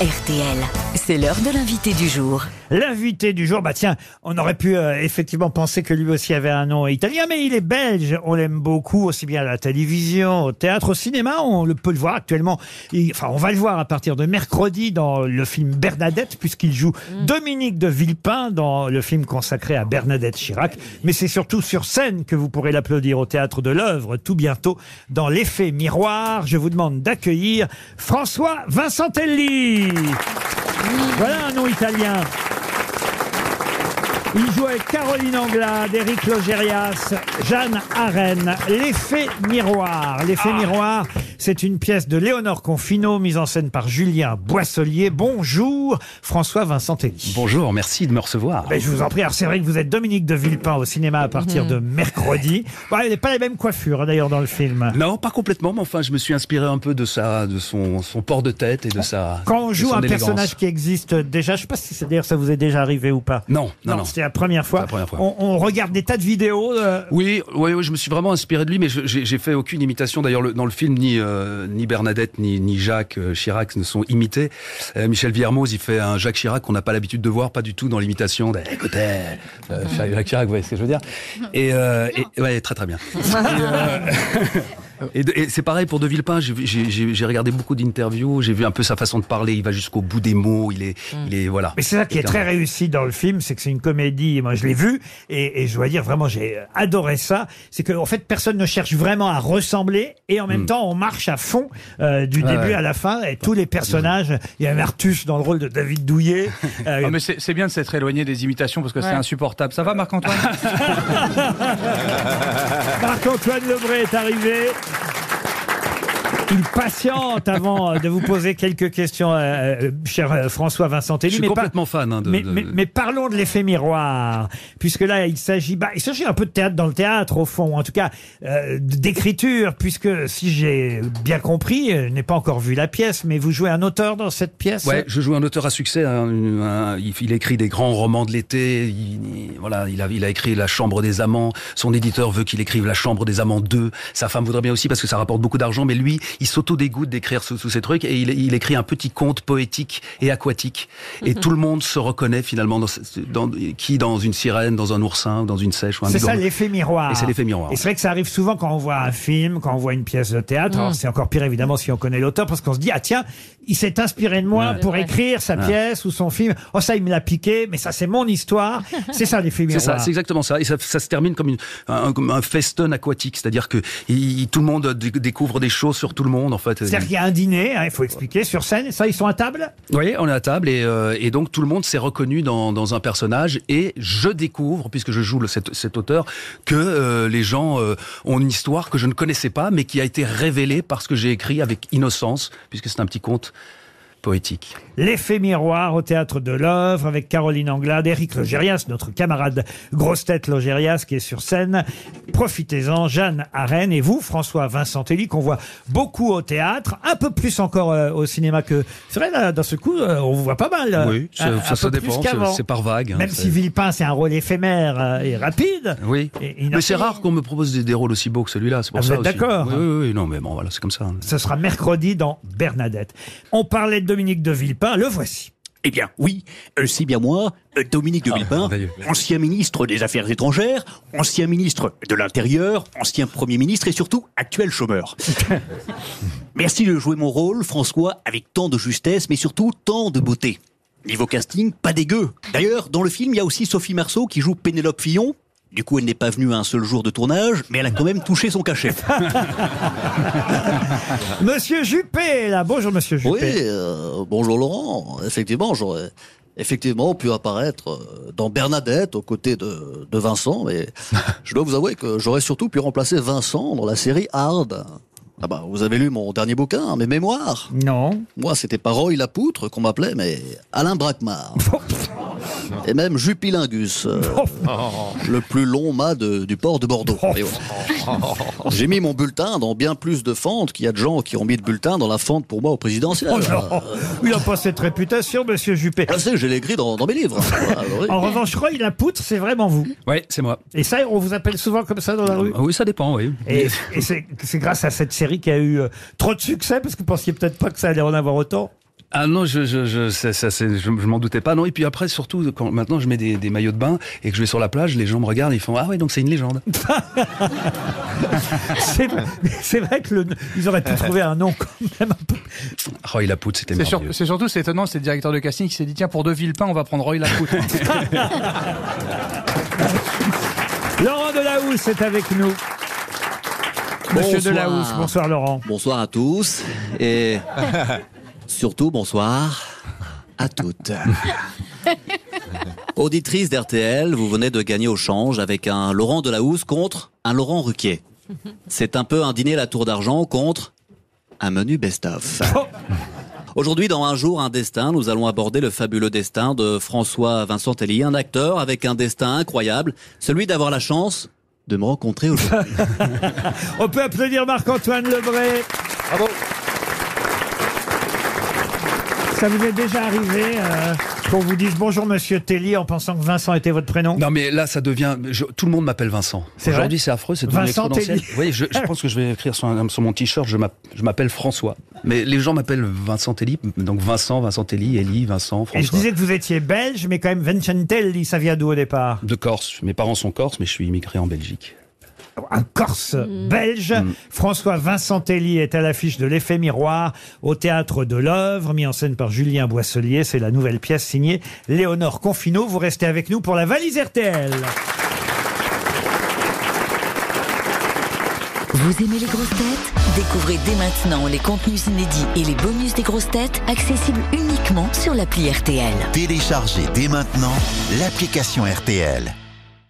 RTL, c'est l'heure de l'invité du jour. L'invité du jour, bah tiens, on aurait pu euh, effectivement penser que lui aussi avait un nom italien, mais il est belge. On l'aime beaucoup, aussi bien à la télévision, au théâtre, au cinéma. On le peut le voir actuellement. Il- enfin, on va le voir à partir de mercredi dans le film Bernadette, puisqu'il joue Dominique de Villepin dans le film consacré à Bernadette Chirac. Mais c'est surtout sur scène que vous pourrez l'applaudir au théâtre de l'œuvre tout bientôt dans l'effet miroir. Je vous demande d'accueillir François Vincentelli. Voilà un nom italien. Il joue avec Caroline Anglade, Éric Logérias, Jeanne Arène. L'effet miroir. L'effet miroir, c'est une pièce de Léonore Confino, mise en scène par Julien Boisselier. Bonjour, François Vincentelli. Bonjour, merci de me recevoir. Ben, je vous en prie. Alors, c'est vrai que vous êtes Dominique de Villepin au cinéma à partir de mercredi. Bon, il n'est pas la même coiffure, hein, d'ailleurs, dans le film. Non, pas complètement, mais enfin, je me suis inspiré un peu de sa, de son, son port de tête et de sa. Quand on joue un élégance. personnage qui existe déjà, je sais pas si c'est d'ailleurs ça vous est déjà arrivé ou pas. Non, non, non. c'était la première fois. La première fois. On, on regarde des tas de vidéos. euh, Oui, oui, oui, je me suis vraiment inspiré de lui, mais je- j'ai fait aucune imitation. D'ailleurs, le- dans le film, ni, euh, ni Bernadette, ni, ni Jacques euh, Chirac ne sont imités. Euh, Michel Villermoz, il fait un Jacques Chirac qu'on n'a pas l'habitude de voir, pas du tout dans l'imitation. Écoutez, euh, Jacques Chirac, vous voyez ce que je veux dire? Et, euh, et- ouais, très très bien. Et, euh, Et, et c'est pareil pour De Villepin. J'ai vu- J'ai j'ai- j'ai regardé beaucoup d'interviews. J'ai vu un peu sa façon de parler. Il va jusqu'au bout des mots. Il est, il est voilà. Mais c'est ça qui est très réussi dans le film, c'est que c'est une comédie. Moi, je l'ai vu et, et je dois dire vraiment, j'ai adoré ça. C'est que en fait, personne ne cherche vraiment à ressembler et en même temps, on marche à fond euh, du. Ouais, début ouais. à la fin. Et tous les personnages, il y a Martus dans le rôle de David Douillet. Euh, Ah, mais c'est c'est bien de s'être éloigné des imitations parce que c'est insupportable. Ça va, Marc-Antoine Marc-Antoine Lebré est arrivé. Il patiente avant de vous poser quelques questions, euh, euh, cher euh, François Je Vincentelli. suis complètement fan. hein, de, mais, de- mais- mais parlons de l'effet miroir, puisque là il s'agit, bah, il s'agit un peu de théâtre dans le théâtre au fond, en tout cas euh, d'écriture, puisque si j'ai bien compris, euh, je n'ai pas encore vu la pièce, mais vous jouez un auteur dans cette pièce? Ouais, je joue un auteur à succès. un- il, il écrit des grands romans de l'été. Il, il- voilà, il a, il a écrit La Chambre des amants. Son éditeur veut qu'il écrive La Chambre des amants 2. Sa femme voudrait bien aussi parce que ça rapporte beaucoup d'argent. Mais lui, il s'auto-dégoûte d'écrire sous, sous ces trucs et il, il écrit un petit conte poétique et aquatique. Et tout le monde se reconnaît finalement dans, ce- dans- qui dans une sirène, dans un oursin, dans une sèche ou un C'est ça l'effet miroir. Et c'est l'effet miroir. Et c'est vrai que ça arrive souvent quand on voit un film, quand on voit une pièce de théâtre. Mm. Alors c'est encore pire évidemment si on connaît l'auteur parce qu'on se dit ah tiens il s'est inspiré de moi pour écrire sa pièce ou son film. Oh ça il me l'a piqué mais ça c'est mon histoire. c'est ça l'effet C'est miroir. ça, c'est exactement ça. Et ça, ça se termine comme, une, un, comme un festin aquatique, c'est-à-dire que il- tout le monde dé- découvre des choses sur tout le monde en fait. C'est-à-dire qu'il y a un dîner, hein, il faut expliquer, sur scène, ça, ils sont à table? Oui, on est à table et, euh, et donc tout le monde s'est reconnu dans, dans un personnage et je découvre, puisque je joue le, cet, cet auteur, que euh, les gens euh, ont une histoire que je ne connaissais pas mais qui a été révélée parce que j'ai écrit avec innocence, puisque c'est un petit conte poétique. L'effet miroir au théâtre de l'œuvre avec Caroline Anglade, Éric Logérias, notre camarade grosse tête Logérias qui est sur scène. Profitez-en, Jeanne Arène et vous, François Vincentelli, qu'on voit beaucoup au théâtre, un peu plus encore euh, au cinéma que... C'est vrai, là, dans ce coup, euh, on vous voit pas mal. euh, oui, ça, un- ça, un ça plus dépend, c'est- par vague. hein, Même si Villepin, c'est un rôle éphémère euh, et rapide. Oui, Et- et mais c'est rare qu'on me propose des, des rôles aussi beaux que celui-là. C'est pour Ah, ça d'accord, oui, hein oui, oui, non, mais bon, voilà, c'est comme ça. hein. Ce sera mercredi dans Bernadette. On parlait de Dominique de Villepin, le voici. Eh bien, oui, euh, c'est bien moi, euh, Dominique de Villepin, merveilleux. ancien ministre des Affaires étrangères, ancien ministre de l'Intérieur, ancien Premier ministre et surtout actuel chômeur. Merci de jouer mon rôle, François, avec tant de justesse, mais surtout tant de beauté. Niveau casting, pas dégueu. D'ailleurs, dans le film, il y a aussi Sophie Marceau qui joue Pénélope Fillon. Du coup, elle n'est pas venue à un seul jour de tournage, mais elle a quand même touché son cachet. Monsieur Juppé, là. Bonjour, monsieur Juppé. Oui, euh, bonjour Laurent. Effectivement, j'aurais effectivement pu apparaître euh, dans Bernadette aux côtés de, de Vincent, mais je dois vous avouer que j'aurais surtout pu remplacer Vincent dans la série Hard. Ah bah, vous avez lu mon dernier bouquin, mes mémoires? Non. Moi, c'était pas Roy Lapoutre qu'on m'appelait, mais Alain Braquemar. Et même Jupilingus, euh, le plus long mât de- du port de Bordeaux. Voilà. J'ai mis mon bulletin dans bien plus de fentes qu'il y a de gens qui ont mis de bulletin dans la fente pour moi au présidentiel. Oh non, il n'a pas cette réputation, monsieur Juppé. Ah, c'est, je l'ai écrit dans, dans mes livres. Voilà, oui. En revanche, Roy Lapoutre, c'est vraiment vous. Oui, c'est moi. Et ça, on vous appelle souvent comme ça dans la rue Ah Oui, ça dépend, oui. Et, et c'est c'est grâce à cette série qui a eu euh, trop de succès, parce que vous pensiez peut-être pas que ça allait en avoir autant. Ah non, je, je, je, ça, ça, je, je m'en doutais pas. Non, et puis après, surtout, quand maintenant je mets des, des maillots de bain et que je vais sur la plage, les gens me regardent et ils font Ah ouais, donc c'est une légende. C'est vrai, c'est vrai que le- ils auraient pu trouver un nom quand même un peu. Roy Lapoute, c'était C'est, sur- merveilleux. c'est surtout, c'est étonnant, c'est le directeur de casting qui s'est dit tiens, pour deux Villepin, on va prendre Roy Lapoute. Laurent Delahousse est avec nous. Monsieur Bonsoir. Delahousse, bonsoir Laurent. Bonsoir à tous et surtout bonsoir à toutes. Auditrice d'RTL, vous venez de gagner au change avec un Laurent Delahousse contre un Laurent Ruquier. C'est un peu un dîner à la tour d'argent contre un menu best-of. Aujourd'hui, dans Un jour, un destin, nous allons aborder le fabuleux destin de François Vincent Tellier, un acteur avec un destin incroyable, celui d'avoir la chance de me rencontrer aujourd'hui. On peut applaudir Marc-Antoine Lebré. Bravo. Ça vous est déjà arrivé euh, qu'on vous dise bonjour Monsieur Tellier en pensant que Vincent était votre prénom Non mais là ça devient je- tout le monde m'appelle Vincent. C'est Aujourd'hui c'est affreux, c'est devenu Vincent exponentiel. Tellier. Vous voyez, je, je pense que je vais écrire sur, un- sur mon t-shirt, je m'app- je m'appelle François. Mais les gens m'appellent Vincent Telly, donc Vincent, Vincent Telly, Elie, Vincent, Et je François. disais que vous étiez belge, mais quand même Vincentelli, ça vient d'où au départ? De Corse. Mes parents sont corses, mais je suis immigré en Belgique. Un Corse belge. François Vincentelli est à l'affiche de l'effet miroir au théâtre de l'œuvre, mis en scène par Julien Boisselier. C'est la nouvelle pièce signée Léonore Confino. Vous restez avec nous pour la valise RTL. Vous aimez les grosses têtes? Découvrez dès maintenant les contenus inédits et les bonus des grosses têtes accessibles uniquement sur l'appli RTL. Téléchargez dès maintenant l'application RTL.